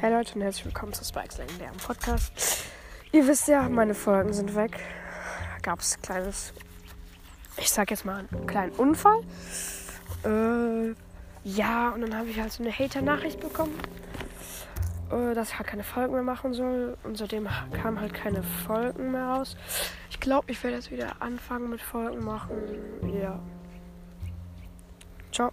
Hey Leute und herzlich willkommen zu Spikes legendärem Podcast. Ihr wisst ja, meine Folgen sind weg. Gab es kleines, ich sag jetzt mal, einen kleinen Unfall. Äh, ja, und dann habe ich halt so eine Hater-Nachricht bekommen, äh, dass ich halt keine Folgen mehr machen soll. Und seitdem kamen halt keine Folgen mehr raus. Ich glaube, ich werde jetzt wieder anfangen mit Folgen machen. Ja. Ciao.